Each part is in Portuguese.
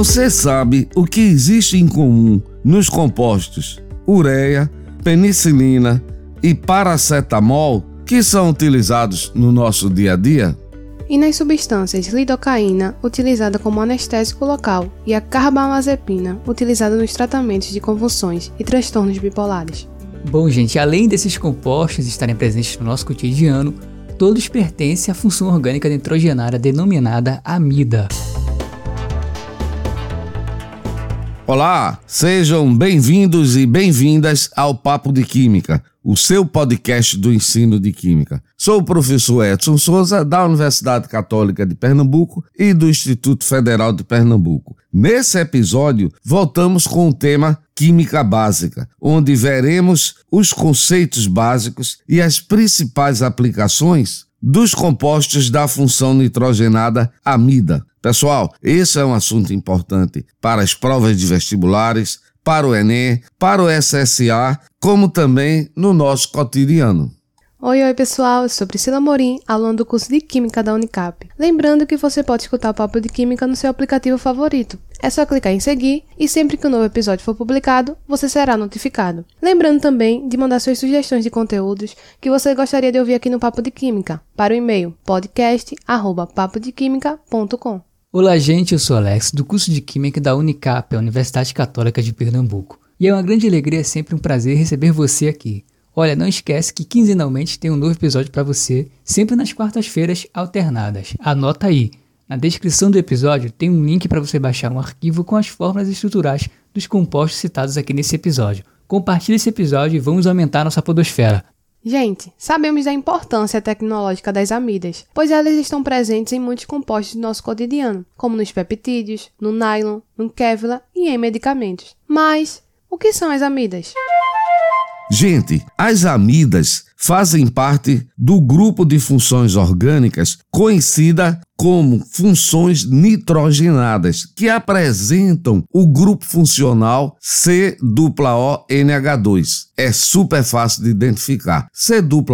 Você sabe o que existe em comum nos compostos ureia, penicilina e paracetamol que são utilizados no nosso dia a dia? E nas substâncias lidocaína, utilizada como anestésico local, e a carbamazepina, utilizada nos tratamentos de convulsões e transtornos bipolares. Bom, gente, além desses compostos estarem presentes no nosso cotidiano, todos pertencem à função orgânica nitrogenária denominada amida. Olá, sejam bem-vindos e bem-vindas ao Papo de Química, o seu podcast do ensino de Química. Sou o professor Edson Souza, da Universidade Católica de Pernambuco e do Instituto Federal de Pernambuco. Nesse episódio, voltamos com o tema Química Básica, onde veremos os conceitos básicos e as principais aplicações dos compostos da função nitrogenada amida. Pessoal, esse é um assunto importante para as provas de vestibulares, para o Enem, para o SSA, como também no nosso cotidiano. Oi, oi pessoal, eu sou Priscila Morim, aluna do curso de Química da Unicap. Lembrando que você pode escutar o Papo de Química no seu aplicativo favorito. É só clicar em seguir e sempre que um novo episódio for publicado, você será notificado. Lembrando também de mandar suas sugestões de conteúdos que você gostaria de ouvir aqui no Papo de Química para o e-mail podcast@papodequimica.com. Olá, gente, eu sou Alex, do curso de Química da Unicap, a Universidade Católica de Pernambuco. E é uma grande alegria, é sempre um prazer receber você aqui. Olha, não esquece que quinzenalmente tem um novo episódio para você, sempre nas quartas-feiras alternadas. Anota aí. Na descrição do episódio tem um link para você baixar um arquivo com as fórmulas estruturais dos compostos citados aqui nesse episódio. Compartilhe esse episódio e vamos aumentar nossa podosfera. Gente, sabemos da importância tecnológica das amidas, pois elas estão presentes em muitos compostos do nosso cotidiano, como nos peptídeos, no nylon, no kevlar e em medicamentos. Mas, o que são as amidas? Gente, as amidas fazem parte do grupo de funções orgânicas conhecida como funções nitrogenadas, que apresentam o grupo funcional C-O-NH2. É super fácil de identificar. C-O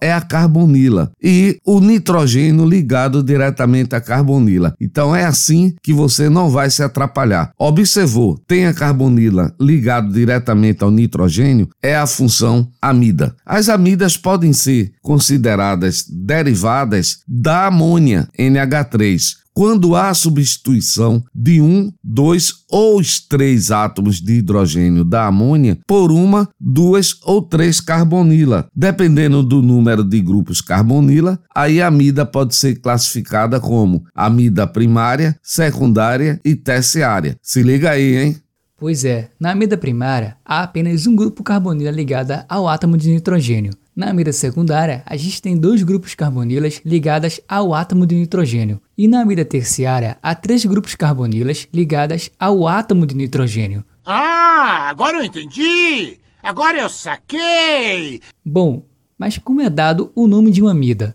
é a carbonila e o nitrogênio ligado diretamente à carbonila. Então é assim que você não vai se atrapalhar. Observou, tem a carbonila ligado diretamente ao nitrogênio, é a função amida. As amidas podem ser consideradas derivadas da amônia, NH NH3 quando há substituição de um, dois ou os três átomos de hidrogênio da amônia por uma, duas ou três carbonila. Dependendo do número de grupos carbonila, a amida pode ser classificada como amida primária, secundária e terciária. Se liga aí, hein? Pois é, na amida primária há apenas um grupo carbonila ligada ao átomo de nitrogênio. Na amida secundária, a gente tem dois grupos carbonilas ligadas ao átomo de nitrogênio. E na amida terciária, há três grupos carbonilas ligadas ao átomo de nitrogênio. Ah, agora eu entendi! Agora eu saquei! Bom, mas como é dado o nome de uma amida?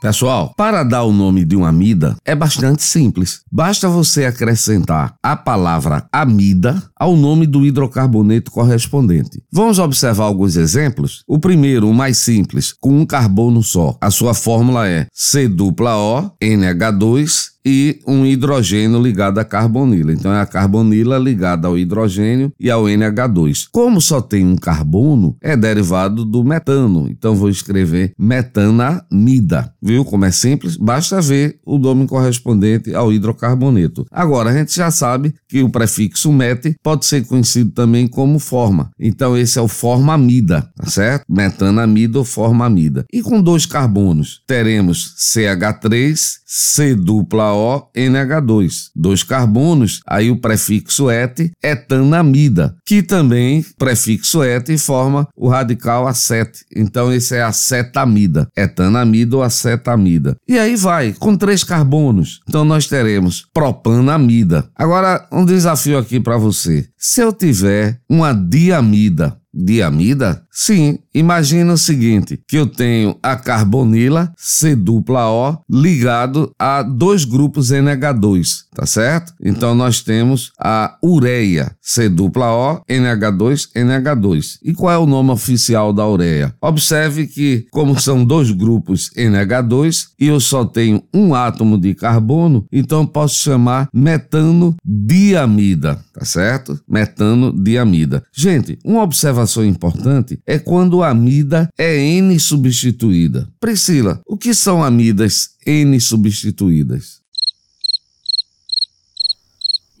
Pessoal, para dar o nome de uma amida é bastante simples. Basta você acrescentar a palavra amida ao nome do hidrocarboneto correspondente. Vamos observar alguns exemplos. O primeiro, o mais simples, com um carbono só. A sua fórmula é C-O, NH2 e um hidrogênio ligado à carbonila. Então é a carbonila ligada ao hidrogênio e ao NH2. Como só tem um carbono, é derivado do metano. Então vou escrever metanamida. Viu como é simples? Basta ver o nome correspondente ao hidrocarboneto. Agora a gente já sabe que o prefixo met pode ser conhecido também como forma. Então esse é o formamida, tá certo? Metanamida ou formamida. E com dois carbonos, teremos CH3, C dupla o NH2. Dois carbonos, aí o prefixo et, etanamida, que também, prefixo et, forma o radical acete. Então esse é acetamida, etanamida ou acetamida. E aí vai, com três carbonos. Então nós teremos propanamida. Agora, um desafio aqui para você. Se eu tiver uma diamida, diamida? Sim, imagina o seguinte, que eu tenho a carbonila C dupla O ligado a dois grupos NH2, tá certo? Então nós temos a ureia C dupla O NH2 NH2. E qual é o nome oficial da ureia? Observe que como são dois grupos NH2 e eu só tenho um átomo de carbono, então posso chamar metano diamida, tá certo? Metano diamida. Gente, uma observação importante é quando a amida é N substituída. Priscila, o que são amidas N substituídas?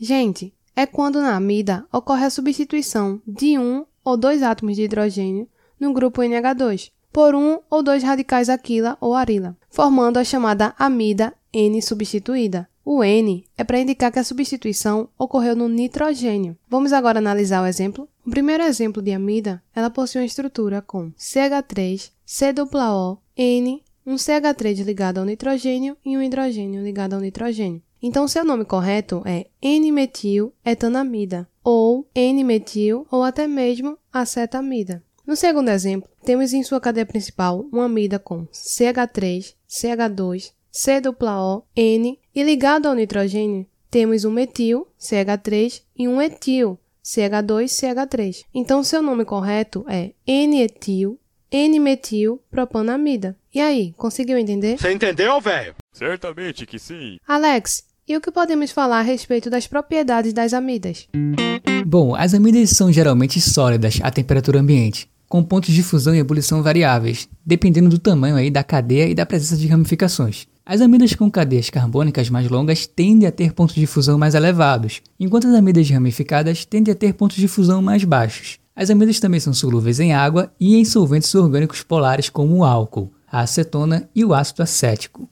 Gente, é quando na amida ocorre a substituição de um ou dois átomos de hidrogênio no grupo NH2 por um ou dois radicais aquila ou arila, formando a chamada amida N substituída. O N é para indicar que a substituição ocorreu no nitrogênio. Vamos agora analisar o exemplo? O primeiro exemplo de amida, ela possui uma estrutura com CH3, C-O, N, um CH3 ligado ao nitrogênio e um hidrogênio ligado ao nitrogênio. Então, seu nome correto é N-metil-etanamida, ou N-metil, ou até mesmo acetamida. No segundo exemplo, temos em sua cadeia principal uma amida com CH3, CH2, C-O, N e ligado ao nitrogênio temos um metil, CH3, e um etil, CH2CH3. Então, seu nome correto é N-etil, N-metil, propanamida. E aí, conseguiu entender? Você entendeu, velho? Certamente que sim. Alex, e o que podemos falar a respeito das propriedades das amidas? Bom, as amidas são geralmente sólidas a temperatura ambiente, com pontos de fusão e ebulição variáveis, dependendo do tamanho aí da cadeia e da presença de ramificações. As amidas com cadeias carbônicas mais longas tendem a ter pontos de fusão mais elevados, enquanto as amidas ramificadas tendem a ter pontos de fusão mais baixos. As amidas também são solúveis em água e em solventes orgânicos polares como o álcool, a acetona e o ácido acético.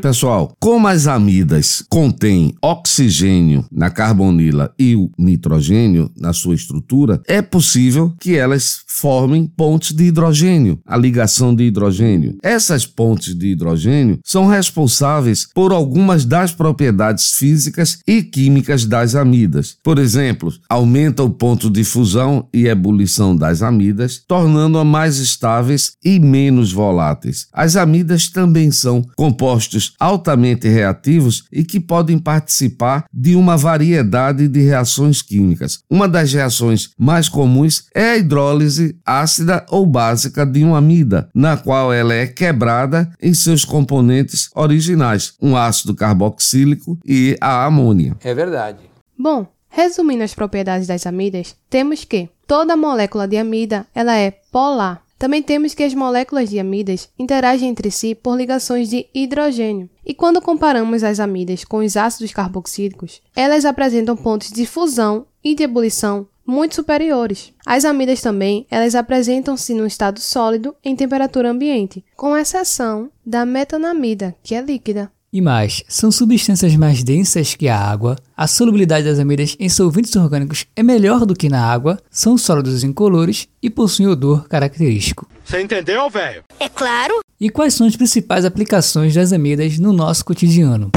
Pessoal, como as amidas contêm oxigênio na carbonila e o nitrogênio na sua estrutura, é possível que elas formem pontes de hidrogênio, a ligação de hidrogênio. Essas pontes de hidrogênio são responsáveis por algumas das propriedades físicas e químicas das amidas. Por exemplo, aumenta o ponto de fusão e ebulição das amidas, tornando-as mais estáveis e menos voláteis. As amidas também são compostos altamente reativos e que podem participar de uma variedade de reações químicas. Uma das reações mais comuns é a hidrólise ácida ou básica de uma amida, na qual ela é quebrada em seus componentes originais, um ácido carboxílico e a amônia. É verdade. Bom, resumindo as propriedades das amidas, temos que toda molécula de amida ela é polar. Também temos que as moléculas de amidas interagem entre si por ligações de hidrogênio. E quando comparamos as amidas com os ácidos carboxílicos, elas apresentam pontos de fusão e de ebulição muito superiores. As amidas também, elas apresentam-se no estado sólido em temperatura ambiente, com exceção da metanamida, que é líquida. E mais, são substâncias mais densas que a água, a solubilidade das amidas em solventes orgânicos é melhor do que na água, são sólidos incolores e possuem odor característico. Você entendeu, velho? É claro. E quais são as principais aplicações das amidas no nosso cotidiano?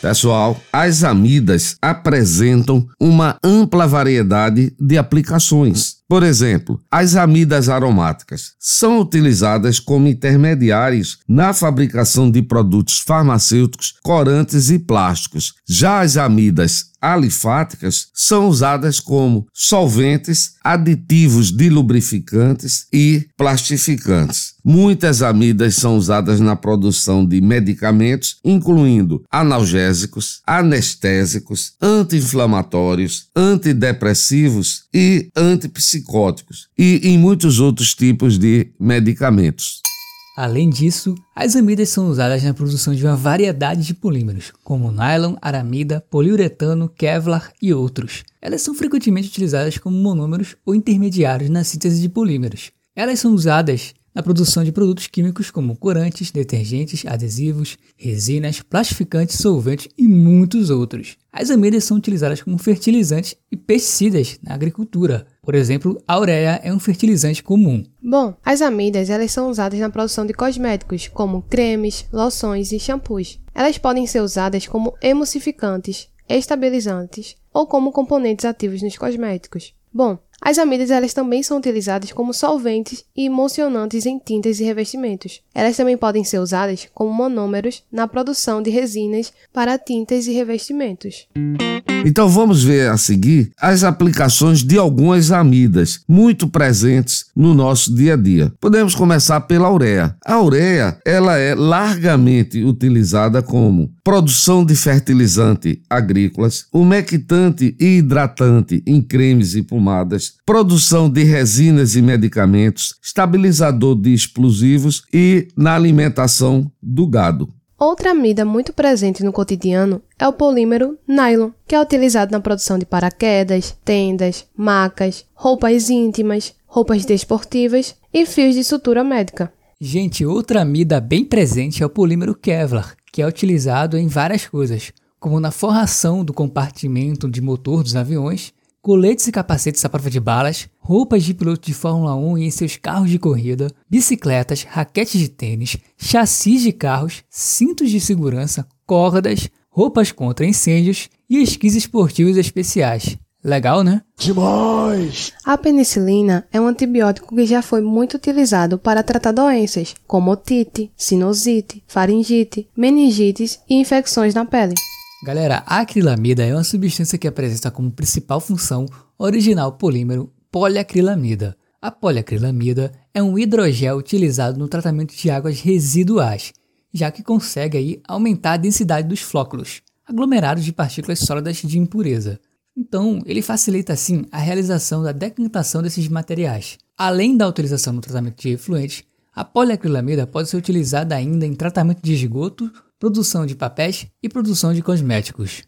Pessoal, as amidas apresentam uma ampla variedade de aplicações. Por exemplo, as amidas aromáticas são utilizadas como intermediários na fabricação de produtos farmacêuticos, corantes e plásticos. Já as amidas alifáticas são usadas como solventes, aditivos de lubrificantes e plastificantes. Muitas amidas são usadas na produção de medicamentos, incluindo analgésicos, anestésicos, anti-inflamatórios, antidepressivos e antipsicóticos, e em muitos outros tipos de medicamentos. Além disso, as amidas são usadas na produção de uma variedade de polímeros, como nylon, aramida, poliuretano, kevlar e outros. Elas são frequentemente utilizadas como monômeros ou intermediários na síntese de polímeros. Elas são usadas na produção de produtos químicos como corantes, detergentes, adesivos, resinas, plastificantes, solventes e muitos outros. As amidas são utilizadas como fertilizantes e pesticidas na agricultura. Por exemplo, a ureia é um fertilizante comum. Bom, as amidas elas são usadas na produção de cosméticos, como cremes, loções e shampoos. Elas podem ser usadas como emulsificantes, estabilizantes ou como componentes ativos nos cosméticos. Bom, as amidas elas também são utilizadas como solventes e emulsionantes em tintas e revestimentos. Elas também podem ser usadas como monômeros na produção de resinas para tintas e revestimentos. Então vamos ver a seguir as aplicações de algumas amidas muito presentes no nosso dia a dia. Podemos começar pela ureia. A ureia, ela é largamente utilizada como produção de fertilizante agrícolas, umectante e hidratante em cremes e pomadas, produção de resinas e medicamentos, estabilizador de explosivos e na alimentação do gado. Outra amida muito presente no cotidiano é o polímero nylon, que é utilizado na produção de paraquedas, tendas, macas, roupas íntimas, roupas desportivas e fios de sutura médica. Gente, outra amida bem presente é o polímero Kevlar, que é utilizado em várias coisas, como na forração do compartimento de motor dos aviões, coletes e capacetes à prova de balas, roupas de piloto de Fórmula 1 e em seus carros de corrida, bicicletas, raquetes de tênis, chassis de carros, cintos de segurança, cordas, roupas contra incêndios e esquis esportivos especiais. Legal, né? Demais! A penicilina é um antibiótico que já foi muito utilizado para tratar doenças como otite, sinusite, faringite, meningites e infecções na pele. Galera, a acrilamida é uma substância que apresenta como principal função original polímero poliacrilamida. A poliacrilamida é um hidrogel utilizado no tratamento de águas residuais, já que consegue aí aumentar a densidade dos flóculos, aglomerados de partículas sólidas de impureza. Então, ele facilita assim a realização da decantação desses materiais. Além da utilização no tratamento de efluentes, a poliacrilamida pode ser utilizada ainda em tratamento de esgoto, produção de papéis e produção de cosméticos.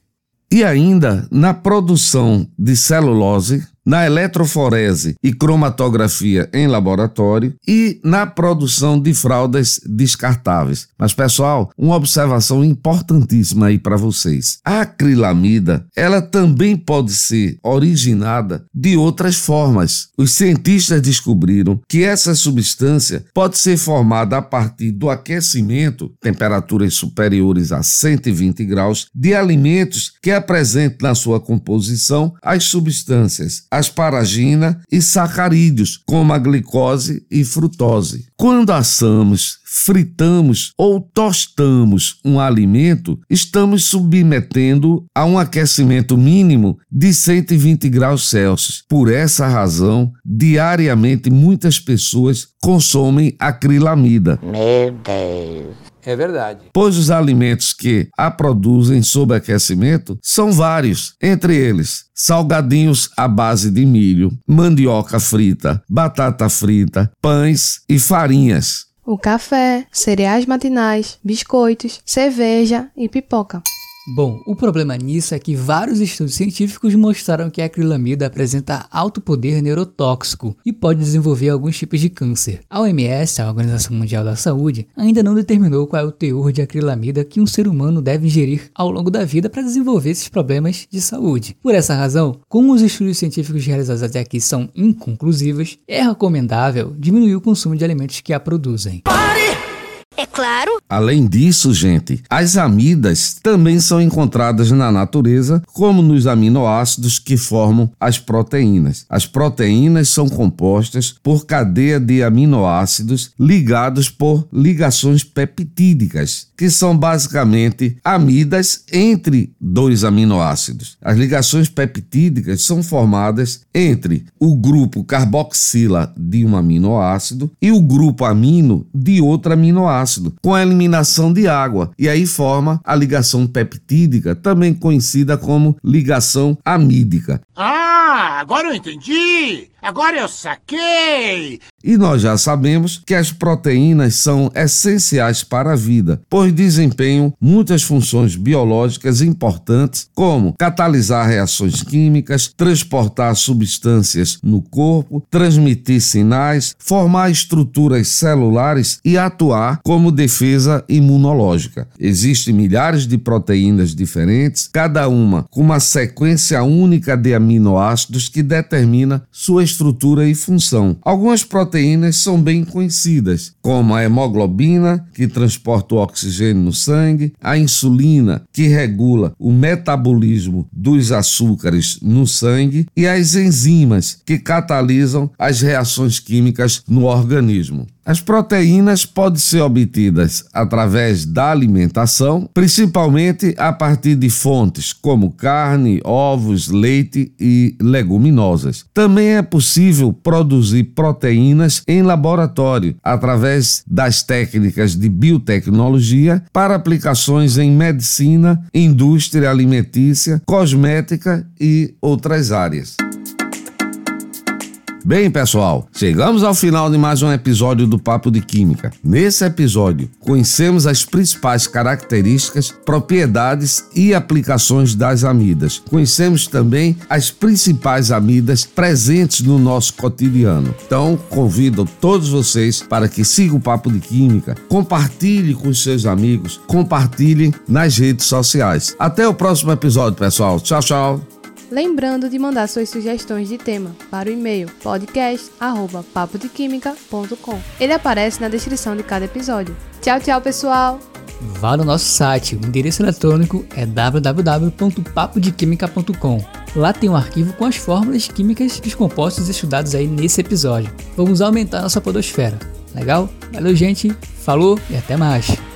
E ainda na produção de celulose, na eletroforese e cromatografia em laboratório e na produção de fraldas descartáveis. Mas pessoal, uma observação importantíssima aí para vocês. A acrilamida, ela também pode ser originada de outras formas. Os cientistas descobriram que essa substância pode ser formada a partir do aquecimento, temperaturas superiores a 120 graus, de alimentos que apresentam na sua composição as substâncias asparagina e sacarídeos, como a glicose e frutose. Quando assamos, fritamos ou tostamos um alimento, estamos submetendo a um aquecimento mínimo de 120 graus Celsius. Por essa razão, diariamente muitas pessoas consomem acrilamida. Meu Deus. É verdade. Pois os alimentos que a produzem sob aquecimento são vários, entre eles salgadinhos à base de milho, mandioca frita, batata frita, pães e farinhas. O café, cereais matinais, biscoitos, cerveja e pipoca. Bom, o problema nisso é que vários estudos científicos mostraram que a acrilamida apresenta alto poder neurotóxico e pode desenvolver alguns tipos de câncer. A OMS, a Organização Mundial da Saúde, ainda não determinou qual é o teor de acrilamida que um ser humano deve ingerir ao longo da vida para desenvolver esses problemas de saúde. Por essa razão, como os estudos científicos realizados até aqui são inconclusivos, é recomendável diminuir o consumo de alimentos que a produzem. É claro. Além disso, gente, as amidas também são encontradas na natureza, como nos aminoácidos que formam as proteínas. As proteínas são compostas por cadeia de aminoácidos ligados por ligações peptídicas, que são basicamente amidas entre dois aminoácidos. As ligações peptídicas são formadas entre o grupo carboxila de um aminoácido e o grupo amino de outro aminoácido com a eliminação de água e aí forma a ligação peptídica, também conhecida como ligação amídica. Ah, agora eu entendi! Agora eu saquei! E nós já sabemos que as proteínas são essenciais para a vida, pois desempenham muitas funções biológicas importantes, como catalisar reações químicas, transportar substâncias no corpo, transmitir sinais, formar estruturas celulares e atuar como defesa imunológica. Existem milhares de proteínas diferentes, cada uma com uma sequência única de aminoácidos que determina sua estrutura e função. Algumas proteínas são bem conhecidas, como a hemoglobina, que transporta o oxigênio no sangue, a insulina, que regula o metabolismo dos açúcares no sangue, e as enzimas, que catalisam as reações químicas no organismo. As proteínas podem ser obtidas através da alimentação, principalmente a partir de fontes como carne, ovos, leite e leguminosas. Também é possível produzir proteínas em laboratório através das técnicas de biotecnologia para aplicações em medicina, indústria alimentícia, cosmética e outras áreas. Bem, pessoal, chegamos ao final de mais um episódio do Papo de Química. Nesse episódio, conhecemos as principais características, propriedades e aplicações das amidas. Conhecemos também as principais amidas presentes no nosso cotidiano. Então, convido todos vocês para que sigam o Papo de Química, compartilhe com seus amigos, compartilhem nas redes sociais. Até o próximo episódio, pessoal. Tchau, tchau. Lembrando de mandar suas sugestões de tema para o e-mail podcast@papodequimica.com. Ele aparece na descrição de cada episódio. Tchau, tchau, pessoal. Vá no nosso site, o endereço eletrônico é www.papodequimica.com. Lá tem um arquivo com as fórmulas químicas dos compostos estudados aí nesse episódio. Vamos aumentar nossa podosfera. Legal? Valeu, gente. Falou e até mais.